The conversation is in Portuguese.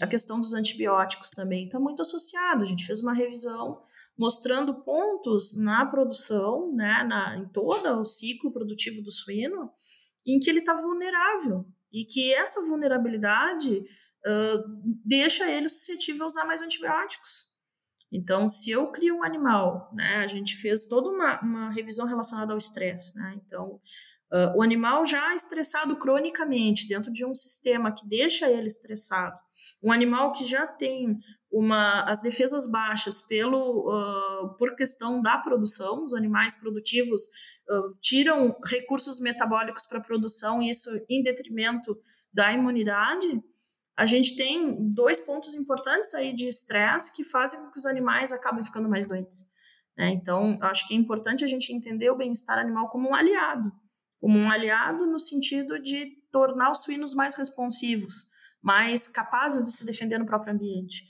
A questão dos antibióticos também está muito associada. A gente fez uma revisão mostrando pontos na produção, né, na, em todo o ciclo produtivo do suíno, em que ele está vulnerável e que essa vulnerabilidade uh, deixa ele suscetível a usar mais antibióticos. Então, se eu crio um animal, né, a gente fez toda uma, uma revisão relacionada ao estresse, né, então uh, o animal já estressado cronicamente dentro de um sistema que deixa ele estressado, um animal que já tem uma, as defesas baixas pelo, uh, por questão da produção, os animais produtivos uh, tiram recursos metabólicos para a produção, isso em detrimento da imunidade, a gente tem dois pontos importantes aí de estresse que fazem com que os animais acabem ficando mais doentes. Né? Então, acho que é importante a gente entender o bem-estar animal como um aliado, como um aliado no sentido de tornar os suínos mais responsivos, mais capazes de se defender no próprio ambiente.